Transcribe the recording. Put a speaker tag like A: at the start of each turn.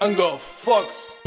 A: and go fucks.